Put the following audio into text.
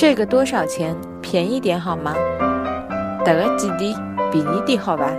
这个多少钱？便宜点好吗？这个几滴便宜点好吧？